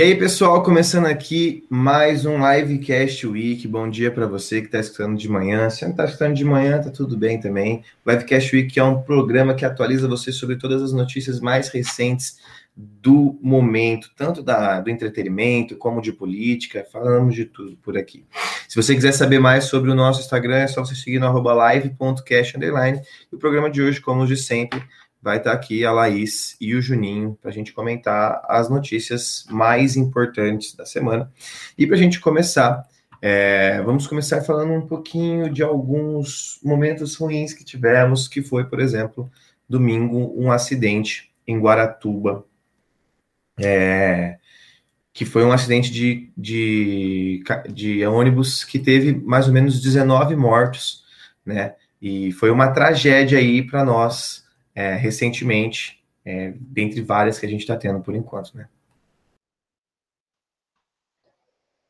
E aí, pessoal, começando aqui mais um Livecast Week. Bom dia para você que está escutando de manhã. Se não está escutando de manhã, tá tudo bem também. Livecast Week é um programa que atualiza você sobre todas as notícias mais recentes do momento, tanto da, do entretenimento como de política. Falamos de tudo por aqui. Se você quiser saber mais sobre o nosso Instagram, é só você seguir no live.cast. E o programa de hoje, como de sempre, vai estar aqui a Laís e o Juninho para a gente comentar as notícias mais importantes da semana. E para a gente começar, é, vamos começar falando um pouquinho de alguns momentos ruins que tivemos, que foi, por exemplo, domingo, um acidente em Guaratuba, é, que foi um acidente de, de, de ônibus que teve mais ou menos 19 mortos, né? E foi uma tragédia aí para nós, é, recentemente, é, dentre várias que a gente está tendo por enquanto, né?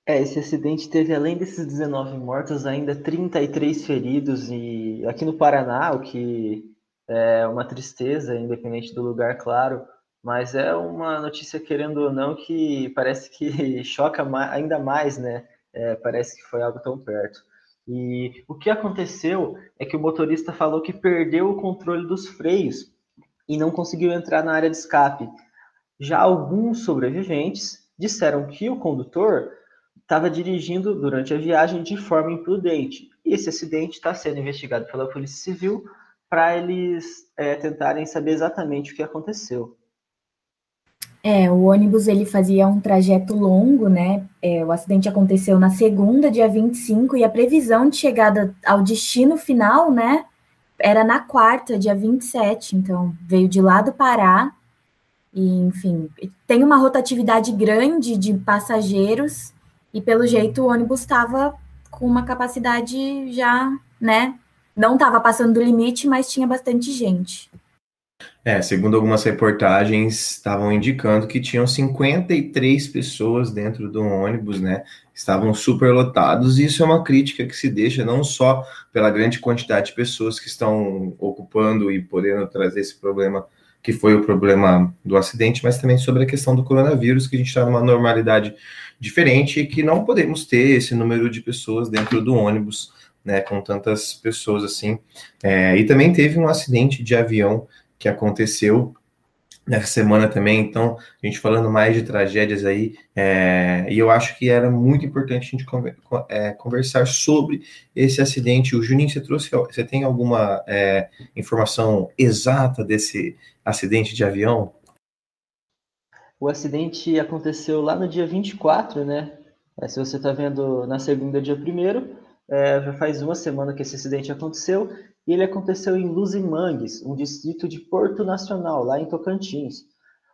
É, esse acidente teve, além desses 19 mortos, ainda 33 feridos, e aqui no Paraná, o que é uma tristeza, independente do lugar, claro, mas é uma notícia, querendo ou não, que parece que choca ainda mais, né? É, parece que foi algo tão perto. E o que aconteceu é que o motorista falou que perdeu o controle dos freios e não conseguiu entrar na área de escape. Já alguns sobreviventes disseram que o condutor estava dirigindo durante a viagem de forma imprudente. E esse acidente está sendo investigado pela Polícia Civil para eles é, tentarem saber exatamente o que aconteceu. É, o ônibus ele fazia um trajeto longo, né? É, o acidente aconteceu na segunda, dia 25, e a previsão de chegada ao destino final, né? Era na quarta, dia 27. Então, veio de lá do Pará. E, enfim, tem uma rotatividade grande de passageiros, e pelo jeito o ônibus estava com uma capacidade já, né? Não estava passando do limite, mas tinha bastante gente. É, segundo algumas reportagens, estavam indicando que tinham 53 pessoas dentro do ônibus, né? Estavam superlotados, e isso é uma crítica que se deixa não só pela grande quantidade de pessoas que estão ocupando e podendo trazer esse problema, que foi o problema do acidente, mas também sobre a questão do coronavírus, que a gente está numa normalidade diferente e que não podemos ter esse número de pessoas dentro do ônibus, né? Com tantas pessoas assim. É, e também teve um acidente de avião que aconteceu nessa semana também. Então, a gente falando mais de tragédias aí, é, e eu acho que era muito importante a gente é, conversar sobre esse acidente. O Juninho, você trouxe, você tem alguma é, informação exata desse acidente de avião? O acidente aconteceu lá no dia 24, né? É, se você está vendo na segunda, dia 1 é, já faz uma semana que esse acidente aconteceu, e ele aconteceu em Luzimangues, um distrito de Porto Nacional, lá em Tocantins.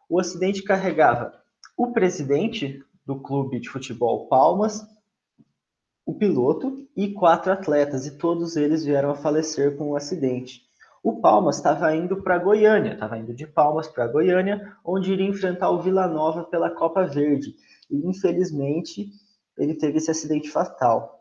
O acidente carregava o presidente do clube de futebol Palmas, o piloto e quatro atletas, e todos eles vieram a falecer com o acidente. O Palmas estava indo para Goiânia, estava indo de Palmas para Goiânia, onde iria enfrentar o Vila Nova pela Copa Verde. E infelizmente ele teve esse acidente fatal.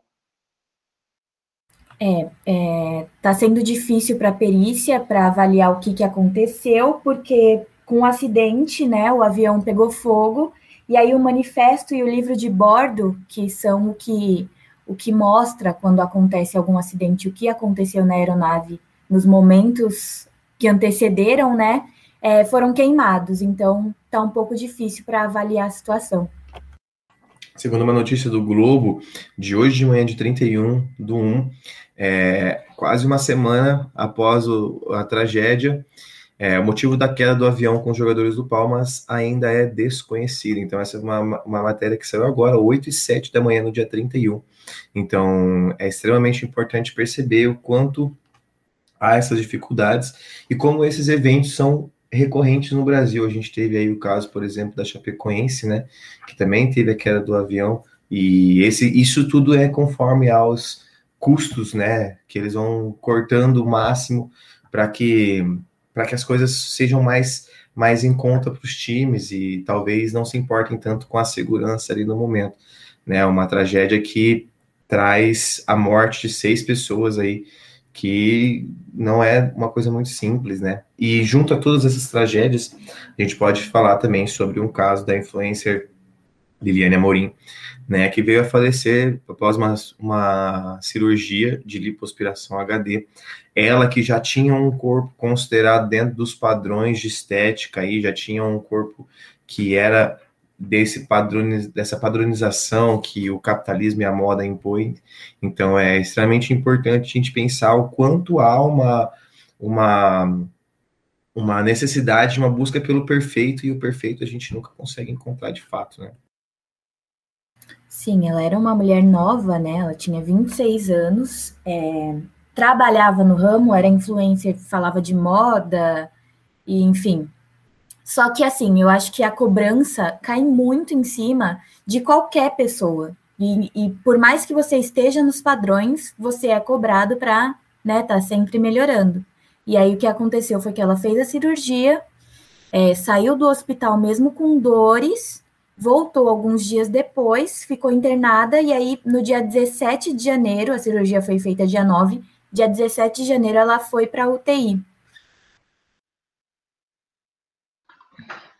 É, é, tá sendo difícil para a perícia para avaliar o que, que aconteceu, porque com o acidente, né, o avião pegou fogo, e aí o manifesto e o livro de bordo, que são o que, o que mostra quando acontece algum acidente, o que aconteceu na aeronave nos momentos que antecederam, né, é, foram queimados, então tá um pouco difícil para avaliar a situação. Segundo uma notícia do Globo, de hoje de manhã, de 31 do 1, é, quase uma semana após o, a tragédia, é, o motivo da queda do avião com os jogadores do Palmas ainda é desconhecido. Então, essa é uma, uma matéria que saiu agora, 8 e 7 da manhã, no dia 31. Então, é extremamente importante perceber o quanto há essas dificuldades e como esses eventos são recorrentes no Brasil. A gente teve aí o caso, por exemplo, da Chapecoense, né, que também teve a queda do avião, e esse, isso tudo é conforme aos custos, né, que eles vão cortando o máximo para que para que as coisas sejam mais mais em conta para os times e talvez não se importem tanto com a segurança ali no momento, né? Uma tragédia que traz a morte de seis pessoas aí, que não é uma coisa muito simples, né? E junto a todas essas tragédias, a gente pode falar também sobre um caso da influencer Liliane Amorim, né, que veio a falecer após uma, uma cirurgia de lipoaspiração HD. Ela que já tinha um corpo considerado dentro dos padrões de estética, aí já tinha um corpo que era desse padroniz, dessa padronização que o capitalismo e a moda impõem. Então é extremamente importante a gente pensar o quanto há uma, uma, uma necessidade, uma busca pelo perfeito, e o perfeito a gente nunca consegue encontrar de fato, né? Sim, ela era uma mulher nova, né? Ela tinha 26 anos, é, trabalhava no ramo, era influencer, falava de moda, e enfim, só que assim, eu acho que a cobrança cai muito em cima de qualquer pessoa. E, e por mais que você esteja nos padrões, você é cobrado para né, tá sempre melhorando. E aí o que aconteceu foi que ela fez a cirurgia, é, saiu do hospital mesmo com dores, voltou alguns dias depois, ficou internada, e aí no dia 17 de janeiro, a cirurgia foi feita dia 9, dia 17 de janeiro ela foi para UTI.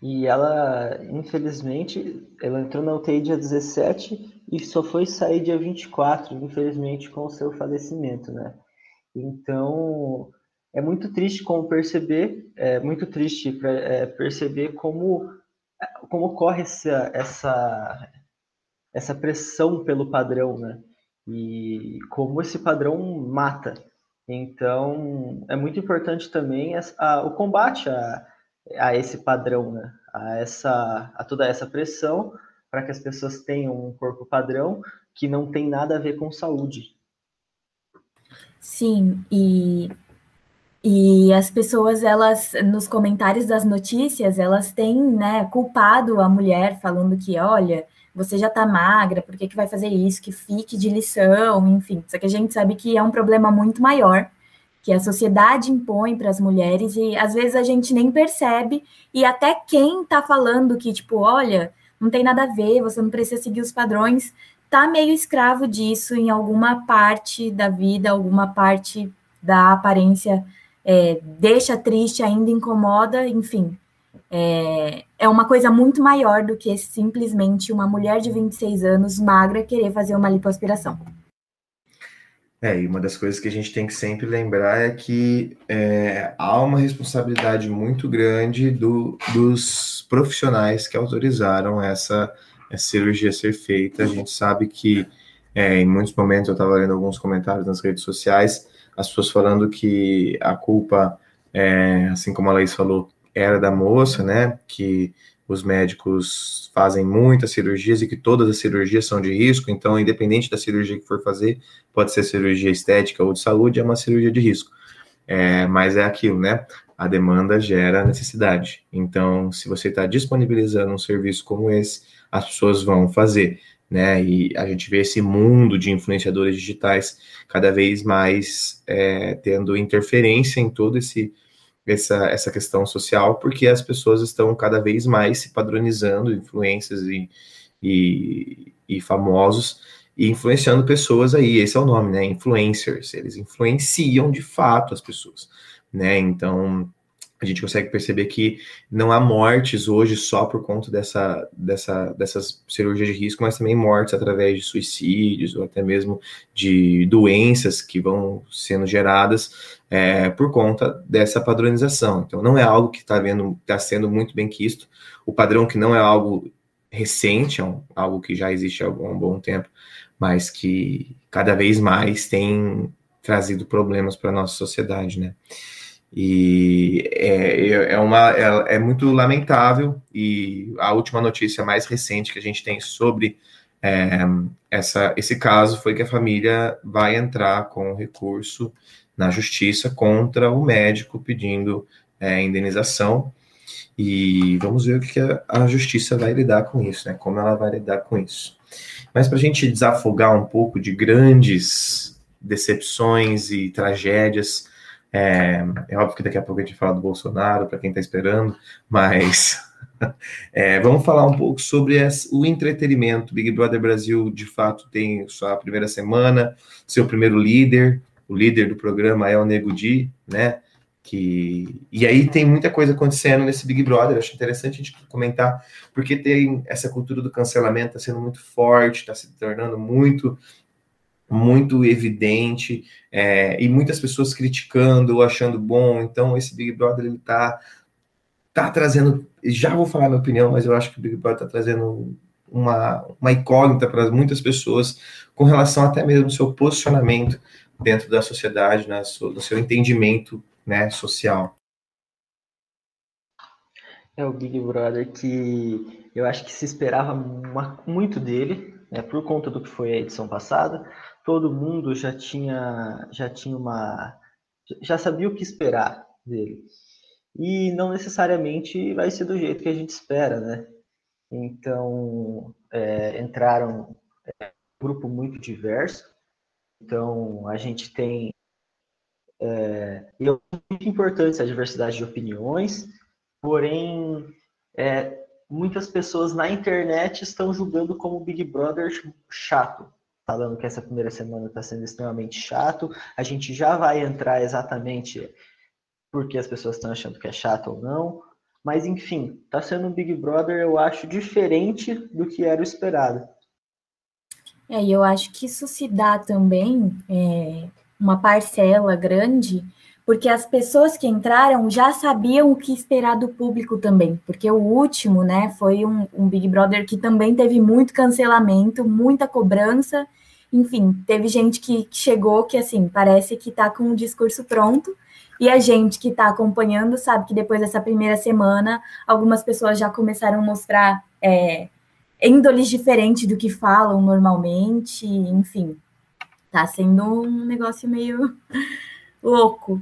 E ela, infelizmente, ela entrou na UTI dia 17 e só foi sair dia 24, infelizmente, com o seu falecimento, né? Então, é muito triste como perceber, é muito triste pra, é, perceber como, como corre essa, essa, essa pressão pelo padrão, né? E como esse padrão mata. Então, é muito importante também a, o combate a a esse padrão, né? a, essa, a toda essa pressão para que as pessoas tenham um corpo padrão que não tem nada a ver com saúde. Sim, e, e as pessoas, elas, nos comentários das notícias, elas têm, né, culpado a mulher, falando que, olha, você já tá magra, por que, que vai fazer isso? Que fique de lição, enfim. Só que a gente sabe que é um problema muito maior que a sociedade impõe para as mulheres e às vezes a gente nem percebe e até quem está falando que tipo, olha, não tem nada a ver, você não precisa seguir os padrões, tá meio escravo disso em alguma parte da vida, alguma parte da aparência é, deixa triste, ainda incomoda, enfim. É, é uma coisa muito maior do que simplesmente uma mulher de 26 anos magra querer fazer uma lipoaspiração. É, e uma das coisas que a gente tem que sempre lembrar é que é, há uma responsabilidade muito grande do, dos profissionais que autorizaram essa, essa cirurgia ser feita. A gente sabe que é, em muitos momentos eu estava lendo alguns comentários nas redes sociais, as pessoas falando que a culpa, é, assim como a Laís falou, era da moça, né? Que os médicos fazem muitas cirurgias e que todas as cirurgias são de risco, então, independente da cirurgia que for fazer, pode ser cirurgia estética ou de saúde, é uma cirurgia de risco. É, mas é aquilo, né? A demanda gera necessidade. Então, se você está disponibilizando um serviço como esse, as pessoas vão fazer, né? E a gente vê esse mundo de influenciadores digitais cada vez mais é, tendo interferência em todo esse essa, essa questão social, porque as pessoas estão cada vez mais se padronizando, influências e, e, e, famosos, e influenciando pessoas aí, esse é o nome, né? Influencers, eles influenciam de fato as pessoas, né? Então, a gente consegue perceber que não há mortes hoje só por conta dessa, dessa, dessas cirurgias de risco, mas também mortes através de suicídios ou até mesmo de doenças que vão sendo geradas é, por conta dessa padronização. Então, não é algo que está tá sendo muito bem quisto. O padrão que não é algo recente, é um, algo que já existe há um bom tempo, mas que cada vez mais tem trazido problemas para a nossa sociedade, né? E é, é, uma, é, é, muito lamentável. E a última notícia mais recente que a gente tem sobre é, essa, esse caso foi que a família vai entrar com recurso na justiça contra o médico pedindo é, indenização. E vamos ver o que a, a justiça vai lidar com isso, né? Como ela vai lidar com isso. Mas para a gente desafogar um pouco de grandes decepções e tragédias é, é óbvio que daqui a pouco a gente fala do Bolsonaro, para quem está esperando, mas é, vamos falar um pouco sobre o entretenimento. Big Brother Brasil, de fato, tem sua primeira semana, seu primeiro líder, o líder do programa é o Nego Di, né? que e aí tem muita coisa acontecendo nesse Big Brother. Acho interessante a gente comentar porque tem essa cultura do cancelamento está sendo muito forte, está se tornando muito muito evidente é, e muitas pessoas criticando achando bom. Então esse Big Brother ele está tá trazendo, já vou falar minha opinião, mas eu acho que o Big Brother está trazendo uma, uma incógnita para muitas pessoas com relação até mesmo ao seu posicionamento dentro da sociedade, né, no seu entendimento né, social. É o Big Brother que eu acho que se esperava uma, muito dele, né, por conta do que foi a edição passada. Todo mundo já tinha, já tinha uma, já sabia o que esperar dele. E não necessariamente vai ser do jeito que a gente espera, né? Então é, entraram é, um grupo muito diverso. Então a gente tem é, e é muito importante a diversidade de opiniões, porém, é, muitas pessoas na internet estão julgando como Big Brother chato, falando que essa primeira semana está sendo extremamente chato. A gente já vai entrar exatamente porque as pessoas estão achando que é chato ou não. Mas enfim, está sendo um Big Brother, eu acho, diferente do que era o esperado. É, e eu acho que isso se dá também é, uma parcela grande, porque as pessoas que entraram já sabiam o que esperar do público também, porque o último, né, foi um, um Big Brother que também teve muito cancelamento, muita cobrança, enfim, teve gente que chegou que, assim, parece que tá com o discurso pronto, e a gente que está acompanhando sabe que depois dessa primeira semana, algumas pessoas já começaram a mostrar é, índoles diferentes do que falam normalmente, enfim tá sendo um negócio meio louco.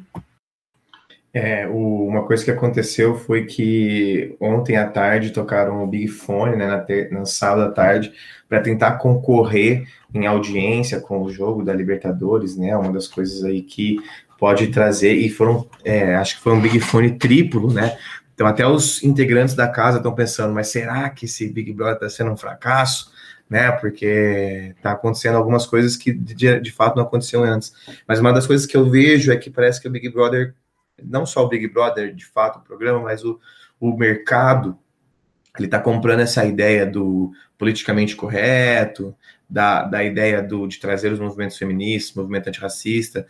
É, o, uma coisa que aconteceu foi que ontem à tarde tocaram o Big Fone, né, na, te, na sábado à tarde, para tentar concorrer em audiência com o jogo da Libertadores, né, uma das coisas aí que pode trazer, e foram, é, acho que foi um Big Fone triplo, né, então até os integrantes da casa estão pensando, mas será que esse Big Brother está sendo um fracasso? Né? Porque tá acontecendo algumas coisas que de, de fato não aconteciam antes. Mas uma das coisas que eu vejo é que parece que o Big Brother, não só o Big Brother, de fato, o programa, mas o, o mercado, ele tá comprando essa ideia do politicamente correto, da, da ideia do, de trazer os movimentos feministas, movimento antirracista,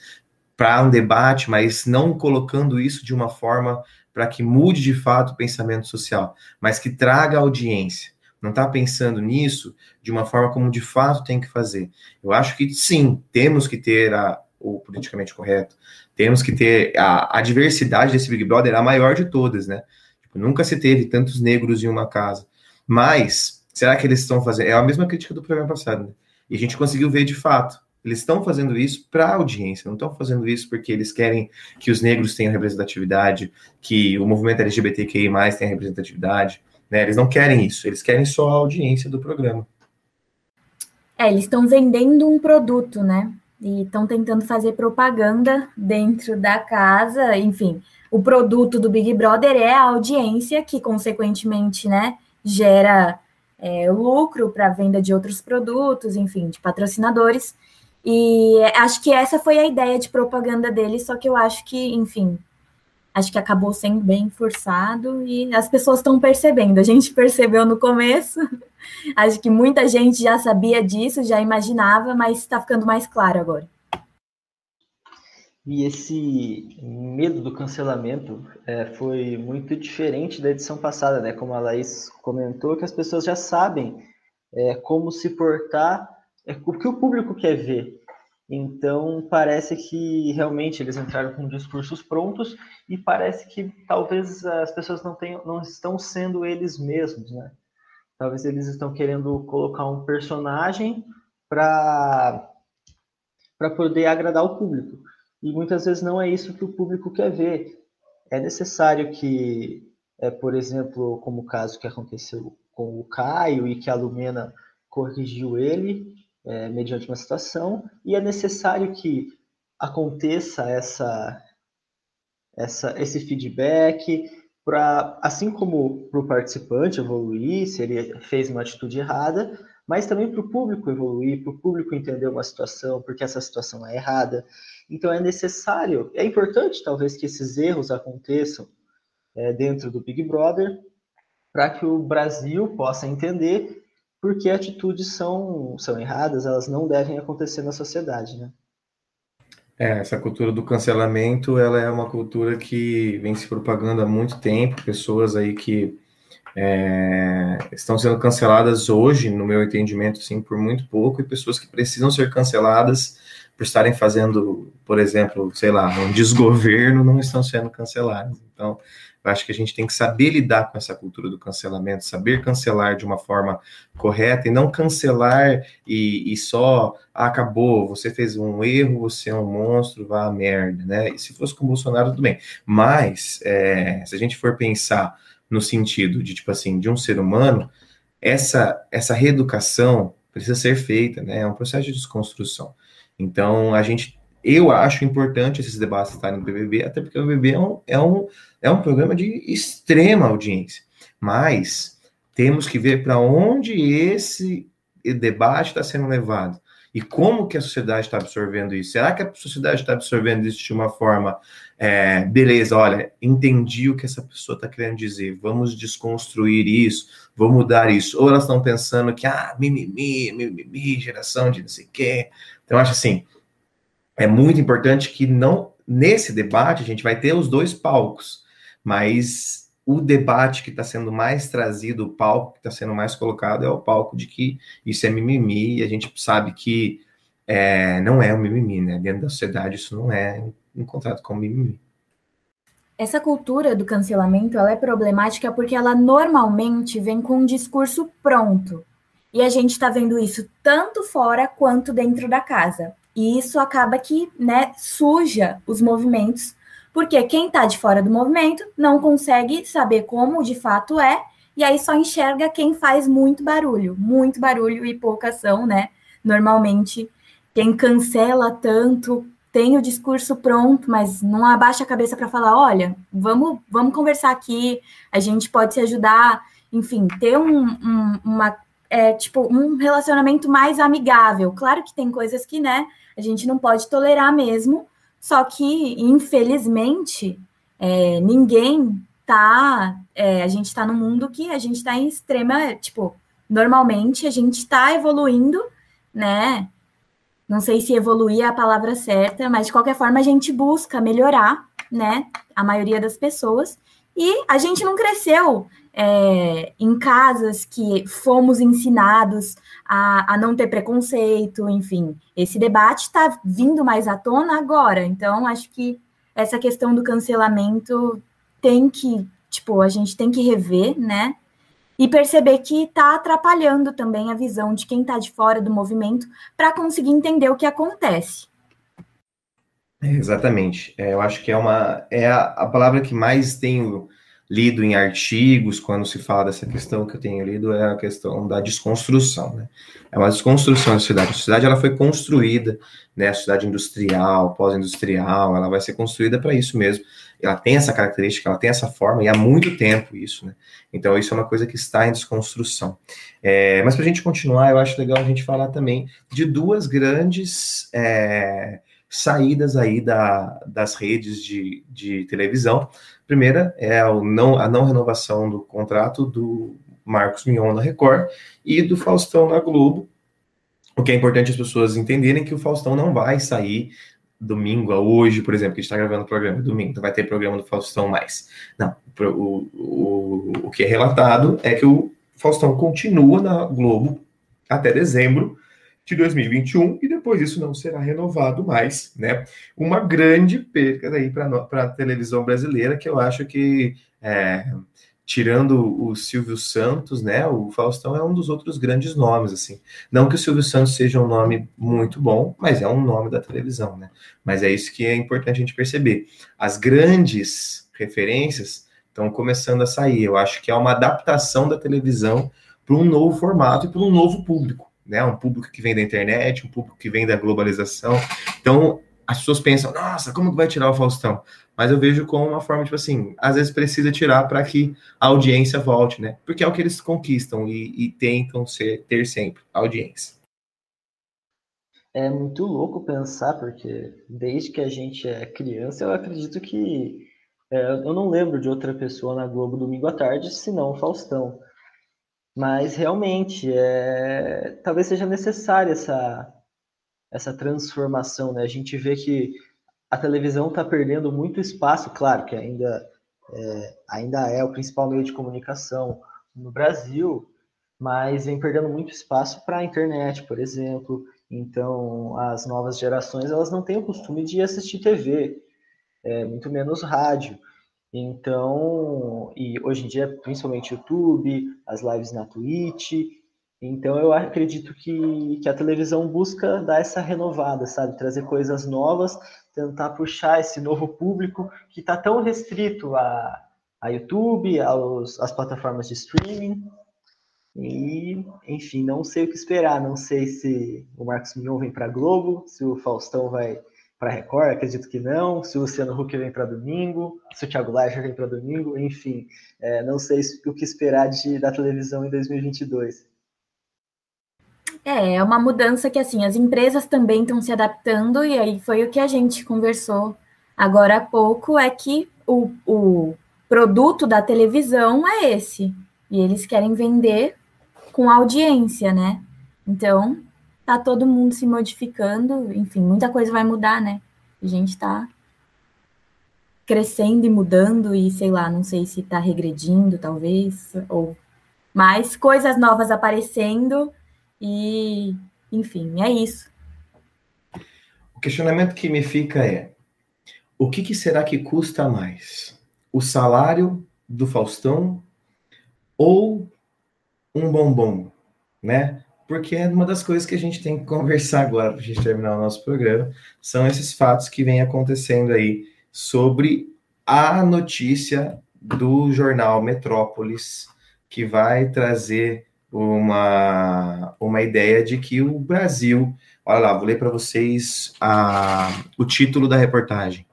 para um debate, mas não colocando isso de uma forma para que mude de fato o pensamento social, mas que traga audiência não está pensando nisso de uma forma como de fato tem que fazer. Eu acho que sim, temos que ter a, o politicamente correto, temos que ter a, a diversidade desse Big Brother, a maior de todas, né? Tipo, nunca se teve tantos negros em uma casa. Mas, será que eles estão fazendo? É a mesma crítica do programa passado, né? E a gente conseguiu ver de fato. Eles estão fazendo isso para a audiência, não estão fazendo isso porque eles querem que os negros tenham representatividade, que o movimento LGBTQI tenha representatividade. Né? Eles não querem isso, eles querem só a audiência do programa. É, eles estão vendendo um produto, né? E estão tentando fazer propaganda dentro da casa, enfim. O produto do Big Brother é a audiência, que consequentemente, né, gera é, lucro para venda de outros produtos, enfim, de patrocinadores. E acho que essa foi a ideia de propaganda deles, só que eu acho que, enfim, acho que acabou sendo bem forçado e as pessoas estão percebendo. A gente percebeu no começo, acho que muita gente já sabia disso, já imaginava, mas está ficando mais claro agora. E esse medo do cancelamento é, foi muito diferente da edição passada, né? Como a Laís comentou, que as pessoas já sabem é, como se portar, é, o que o público quer ver. Então, parece que realmente eles entraram com discursos prontos e parece que talvez as pessoas não, tenham, não estão sendo eles mesmos, né? Talvez eles estão querendo colocar um personagem para poder agradar o público. E muitas vezes não é isso que o público quer ver. É necessário que, é, por exemplo, como o caso que aconteceu com o Caio e que a Lumena corrigiu ele, é, mediante uma situação, e é necessário que aconteça essa, essa, esse feedback, para assim como para o participante evoluir, se ele fez uma atitude errada, mas também para o público evoluir, para o público entender uma situação, porque essa situação é errada. Então é necessário, é importante talvez que esses erros aconteçam é, dentro do Big Brother, para que o Brasil possa entender por que atitudes são, são erradas, elas não devem acontecer na sociedade, né? É, essa cultura do cancelamento, ela é uma cultura que vem se propagando há muito tempo, pessoas aí que é, estão sendo canceladas hoje, no meu entendimento, sim, por muito pouco, e pessoas que precisam ser canceladas por estarem fazendo, por exemplo, sei lá, um desgoverno, não estão sendo canceladas. Então, eu acho que a gente tem que saber lidar com essa cultura do cancelamento, saber cancelar de uma forma correta e não cancelar e, e só ah, acabou, você fez um erro, você é um monstro, vá a merda, né? E se fosse com o Bolsonaro, tudo bem. Mas, é, se a gente for pensar no sentido de, tipo assim, de um ser humano, essa, essa reeducação precisa ser feita, né? É um processo de desconstrução. Então, a gente, eu acho importante esses debates estarem no BBB, até porque o BBB é um, é um, é um programa de extrema audiência. Mas temos que ver para onde esse debate está sendo levado. E como que a sociedade está absorvendo isso? Será que a sociedade está absorvendo isso de uma forma, é, beleza, olha, entendi o que essa pessoa está querendo dizer, vamos desconstruir isso, vamos mudar isso. Ou elas estão pensando que, ah, mimimi, mimimi, geração de não sei o quê. Então, acho assim, é muito importante que não, nesse debate, a gente vai ter os dois palcos, mas o debate que está sendo mais trazido, o palco que está sendo mais colocado é o palco de que isso é mimimi, e a gente sabe que é, não é um mimimi, né? Dentro da sociedade isso não é encontrado como mimimi. Essa cultura do cancelamento ela é problemática porque ela normalmente vem com um discurso pronto. E a gente está vendo isso tanto fora quanto dentro da casa. E isso acaba que né, suja os movimentos porque quem está de fora do movimento não consegue saber como de fato é, e aí só enxerga quem faz muito barulho, muito barulho e pouca ação, né? Normalmente, quem cancela tanto tem o discurso pronto, mas não abaixa a cabeça para falar: olha, vamos, vamos conversar aqui, a gente pode se ajudar, enfim, ter um, um, uma, é, tipo, um relacionamento mais amigável. Claro que tem coisas que, né, a gente não pode tolerar mesmo, só que, infelizmente, é, ninguém tá. É, a gente está num mundo que a gente está em extrema. Tipo, normalmente a gente está evoluindo, né? Não sei se evoluir é a palavra certa, mas de qualquer forma a gente busca melhorar, né? A maioria das pessoas. E a gente não cresceu é, em casas que fomos ensinados a, a não ter preconceito, enfim. Esse debate está vindo mais à tona agora, então acho que essa questão do cancelamento tem que, tipo, a gente tem que rever, né? E perceber que está atrapalhando também a visão de quem está de fora do movimento para conseguir entender o que acontece. exatamente. É, eu acho que é uma é a, a palavra que mais tenho lido em artigos, quando se fala dessa questão que eu tenho lido, é a questão da desconstrução, né? É uma desconstrução da sociedade. A sociedade, ela foi construída, né? A sociedade industrial, pós-industrial, ela vai ser construída para isso mesmo. Ela tem essa característica, ela tem essa forma, e há muito tempo isso, né? Então, isso é uma coisa que está em desconstrução. É, mas para a gente continuar, eu acho legal a gente falar também de duas grandes... É, saídas aí da, das redes de, de televisão. Primeira é o não, a não renovação do contrato do Marcos Mion na Record e do Faustão na Globo. O que é importante as pessoas entenderem que o Faustão não vai sair domingo a hoje, por exemplo, que a está gravando o programa domingo, não vai ter programa do Faustão mais. Não, o, o, o que é relatado é que o Faustão continua na Globo até dezembro, de 2021 e depois isso não será renovado mais, né? Uma grande perda aí para a televisão brasileira que eu acho que é, tirando o Silvio Santos, né? O Faustão é um dos outros grandes nomes, assim. Não que o Silvio Santos seja um nome muito bom, mas é um nome da televisão, né? Mas é isso que é importante a gente perceber. As grandes referências estão começando a sair. Eu acho que é uma adaptação da televisão para um novo formato e para um novo público né? Um público que vem da internet, um público que vem da globalização. Então, as pessoas pensam, nossa, como que vai tirar o Faustão? Mas eu vejo como uma forma, tipo assim, às vezes precisa tirar para que a audiência volte, né? Porque é o que eles conquistam e, e tentam ser, ter sempre, audiência. É muito louco pensar, porque desde que a gente é criança, eu acredito que. É, eu não lembro de outra pessoa na Globo domingo à tarde, senão o Faustão. Mas realmente, é, talvez seja necessária essa, essa transformação. Né? A gente vê que a televisão está perdendo muito espaço, claro que ainda é, ainda é o principal meio de comunicação no Brasil, mas vem perdendo muito espaço para a internet, por exemplo. Então, as novas gerações elas não têm o costume de assistir TV, é, muito menos rádio. Então, e hoje em dia, principalmente YouTube, as lives na Twitch. Então, eu acredito que, que a televisão busca dar essa renovada, sabe? Trazer coisas novas, tentar puxar esse novo público que está tão restrito a, a YouTube, aos, às plataformas de streaming. E, enfim, não sei o que esperar. Não sei se o Marcos Mion vem para Globo, se o Faustão vai para Record, acredito que não. Se o Luciano Huck vem para domingo, se o Thiago Leifert vem para domingo, enfim, é, não sei o que esperar de, da televisão em 2022. É, é uma mudança que assim as empresas também estão se adaptando e aí foi o que a gente conversou agora há pouco é que o, o produto da televisão é esse e eles querem vender com audiência, né? Então, tá todo mundo se modificando, enfim, muita coisa vai mudar, né? A gente tá crescendo e mudando e sei lá, não sei se tá regredindo, talvez, ou mais coisas novas aparecendo e, enfim, é isso. O questionamento que me fica é: o que, que será que custa mais? O salário do Faustão ou um bombom, né? Porque é uma das coisas que a gente tem que conversar agora para a gente terminar o nosso programa, são esses fatos que vêm acontecendo aí sobre a notícia do jornal Metrópolis, que vai trazer uma, uma ideia de que o Brasil, olha lá, vou ler para vocês a, o título da reportagem.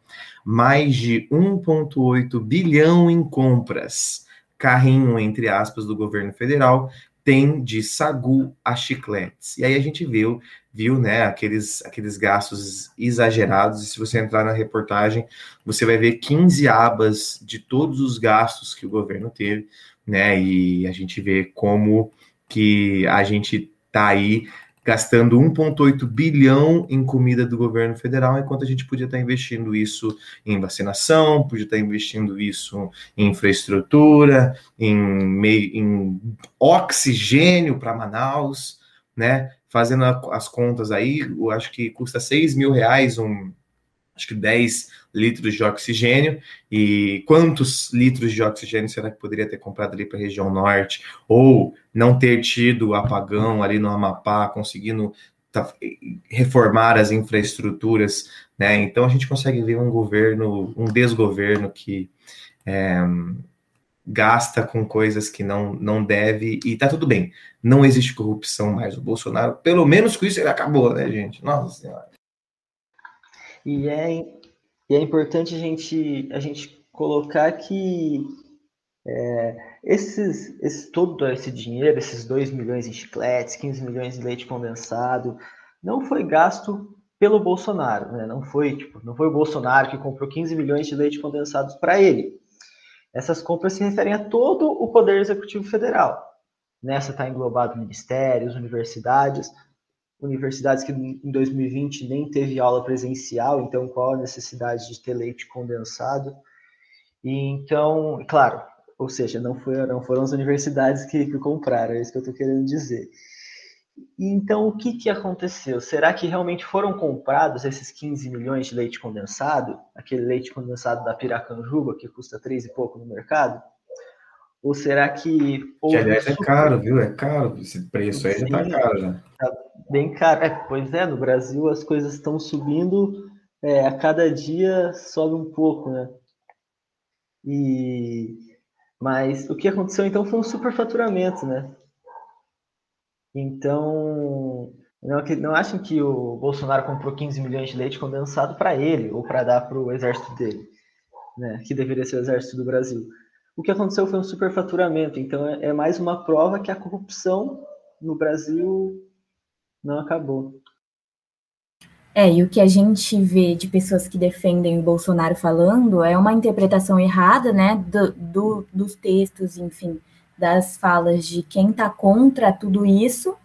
Mais de 1,8 bilhão em compras carrinho, entre aspas, do governo federal, tem de sagu a chicletes. E aí a gente viu, viu, né, aqueles, aqueles gastos exagerados, e se você entrar na reportagem, você vai ver 15 abas de todos os gastos que o governo teve, né, e a gente vê como que a gente tá aí gastando 1,8 bilhão em comida do governo federal, enquanto a gente podia estar investindo isso em vacinação, podia estar investindo isso em infraestrutura, em, meio, em oxigênio para Manaus, né? Fazendo as contas aí, eu acho que custa 6 mil reais um, acho que 10 litros de oxigênio. E quantos litros de oxigênio será que poderia ter comprado ali para a região norte? Ou não ter tido apagão ali no Amapá, conseguindo reformar as infraestruturas, né? Então a gente consegue ver um governo, um desgoverno que é, gasta com coisas que não, não deve, e tá tudo bem. Não existe corrupção mais. O Bolsonaro, pelo menos com isso, ele acabou, né, gente? Nossa Senhora. E é, e é importante a gente, a gente colocar que é, esses, esse, todo esse dinheiro, esses 2 milhões em chicletes, 15 milhões de leite condensado, não foi gasto pelo Bolsonaro, né? Não foi, tipo, não foi o Bolsonaro que comprou 15 milhões de leite condensados para ele. Essas compras se referem a todo o Poder Executivo Federal. Nessa está englobado ministérios, universidades, universidades que em 2020 nem teve aula presencial, então qual a necessidade de ter leite condensado? E então, claro, ou seja, não, foram as universidades que, que compraram, é isso que eu estou querendo dizer. Então, o que, que aconteceu? Será que realmente foram comprados esses 15 milhões de leite condensado? Aquele leite condensado da Piracanjuba, que custa 3 e pouco no mercado? Ou será que. Que aliás é caro, viu? É caro. Esse preço aí Sim, já tá caro já. Tá bem caro. É, pois é, no Brasil as coisas estão subindo, é, a cada dia sobe um pouco, né? E. Mas o que aconteceu então foi um superfaturamento, né? Então, Não, não acham que o Bolsonaro comprou 15 milhões de leite condensado para ele ou para dar para o exército dele, né? Que deveria ser o exército do Brasil. O que aconteceu foi um superfaturamento. Então é, é mais uma prova que a corrupção no Brasil não acabou. É, e o que a gente vê de pessoas que defendem o Bolsonaro falando é uma interpretação errada, né, do, do dos textos, enfim, das falas de quem está contra tudo isso,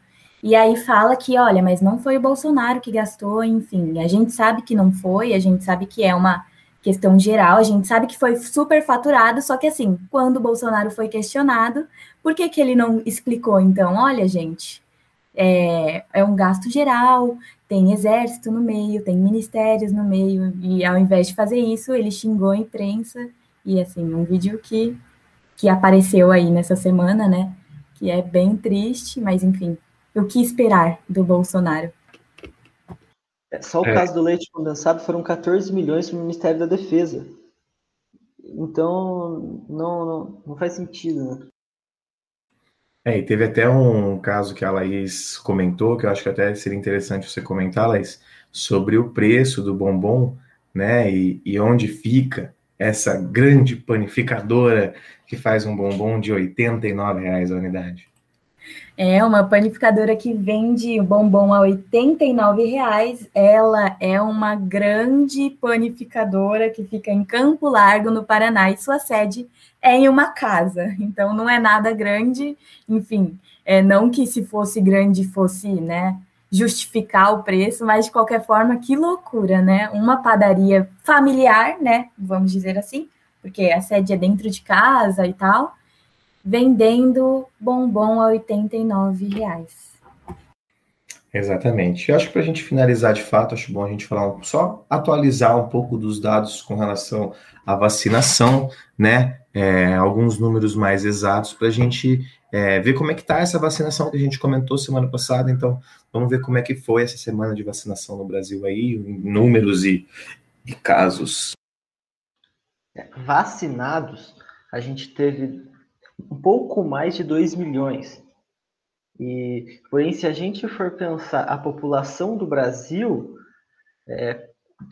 e aí fala que, olha, mas não foi o Bolsonaro que gastou, enfim, a gente sabe que não foi, a gente sabe que é uma questão geral, a gente sabe que foi super faturado, só que assim, quando o Bolsonaro foi questionado, por que, que ele não explicou, então, olha, gente, é, é um gasto geral, tem exército no meio, tem ministérios no meio, e ao invés de fazer isso, ele xingou a imprensa, e assim, um vídeo que, que apareceu aí nessa semana, né, que é bem triste, mas enfim, o que esperar do Bolsonaro? É, só o é. caso do leite condensado foram 14 milhões para o Ministério da Defesa. Então, não, não, não faz sentido, né? É, e teve até um caso que a Laís comentou, que eu acho que até seria interessante você comentar, Laís, sobre o preço do bombom, né? E, e onde fica essa grande panificadora que faz um bombom de R$ reais a unidade. É uma panificadora que vende bombom a R$ reais. Ela é uma grande panificadora que fica em Campo Largo, no Paraná, e sua sede é em uma casa. Então não é nada grande, enfim, é, não que se fosse grande fosse, né, justificar o preço, mas de qualquer forma, que loucura, né? Uma padaria familiar, né, vamos dizer assim, porque a sede é dentro de casa e tal vendendo bombom a 89 reais. Exatamente. Eu acho que para a gente finalizar de fato, acho bom a gente falar só atualizar um pouco dos dados com relação à vacinação, né? É, alguns números mais exatos para a gente é, ver como é que está essa vacinação que a gente comentou semana passada. Então, vamos ver como é que foi essa semana de vacinação no Brasil aí, números e, e casos. É, vacinados, a gente teve um pouco mais de 2 milhões. E, porém, se a gente for pensar a população do Brasil, é,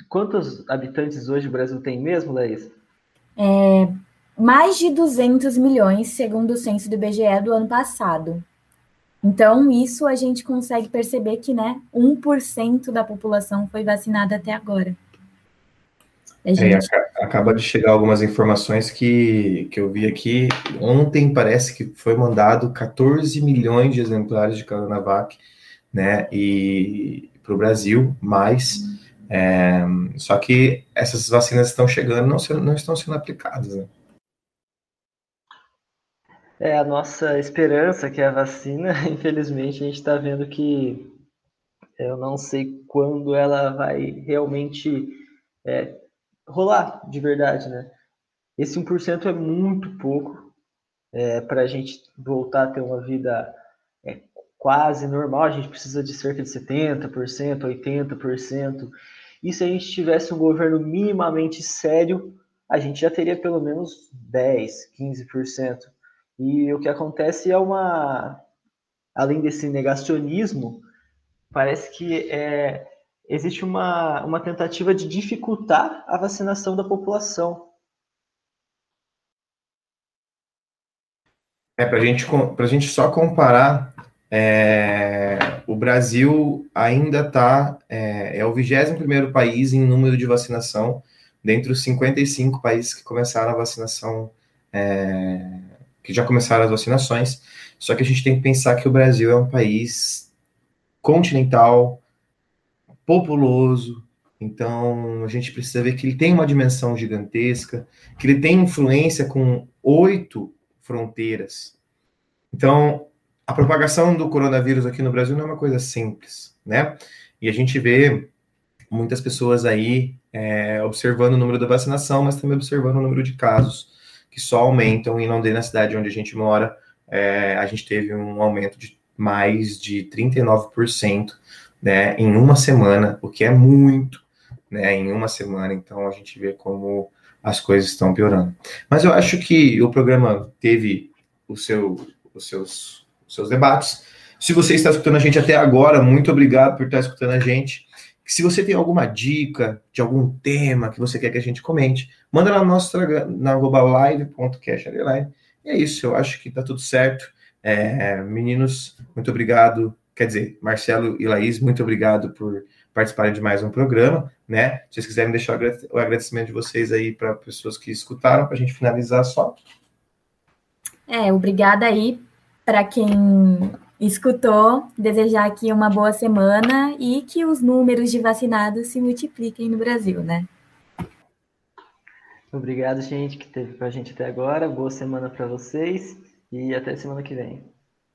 quantos habitantes hoje o Brasil tem mesmo, Laís? É, mais de 200 milhões, segundo o censo do IBGE do ano passado. Então, isso a gente consegue perceber que né, 1% da população foi vacinada até agora. É, gente... É, acaba de chegar algumas informações que, que eu vi aqui. Ontem parece que foi mandado 14 milhões de exemplares de Coronavac, né? E para o Brasil, mais. É, só que essas vacinas estão chegando não, não estão sendo aplicadas, né? É a nossa esperança que é a vacina, infelizmente a gente está vendo que eu não sei quando ela vai realmente é, rolar de verdade, né? Esse 1% é muito pouco é, para a gente voltar a ter uma vida é, quase normal. A gente precisa de cerca de 70%, 80%. E se a gente tivesse um governo minimamente sério, a gente já teria pelo menos 10%, 15%. E o que acontece é uma. Além desse negacionismo, parece que é, existe uma, uma tentativa de dificultar a vacinação da população. É, para gente, a gente só comparar, é, o Brasil ainda está, é, é, o 21 país em número de vacinação, dentre os 55 países que começaram a vacinação, é, que já começaram as vacinações, só que a gente tem que pensar que o Brasil é um país continental, populoso. Então, a gente precisa ver que ele tem uma dimensão gigantesca, que ele tem influência com oito fronteiras. Então, a propagação do coronavírus aqui no Brasil não é uma coisa simples, né? E a gente vê muitas pessoas aí é, observando o número da vacinação, mas também observando o número de casos que só aumentam. Em Londrina, cidade onde a gente mora, é, a gente teve um aumento de mais de 39% né, em uma semana, o que é muito, né, em uma semana. Então a gente vê como as coisas estão piorando. Mas eu acho que o programa teve o seu, os, seus, os seus debates. Se você está escutando a gente até agora, muito obrigado por estar escutando a gente. Se você tem alguma dica de algum tema que você quer que a gente comente, manda lá no nosso na live.cash. E é isso, eu acho que tá tudo certo. É, meninos, muito obrigado. Quer dizer, Marcelo e Laís, muito obrigado por participarem de mais um programa, né? Se vocês quiserem deixar o agradecimento de vocês aí para pessoas que escutaram, para a gente finalizar só. É, obrigada aí para quem escutou, desejar aqui uma boa semana e que os números de vacinados se multipliquem no Brasil, né? Obrigado, gente, que teve com a gente até agora. Boa semana para vocês e até semana que vem.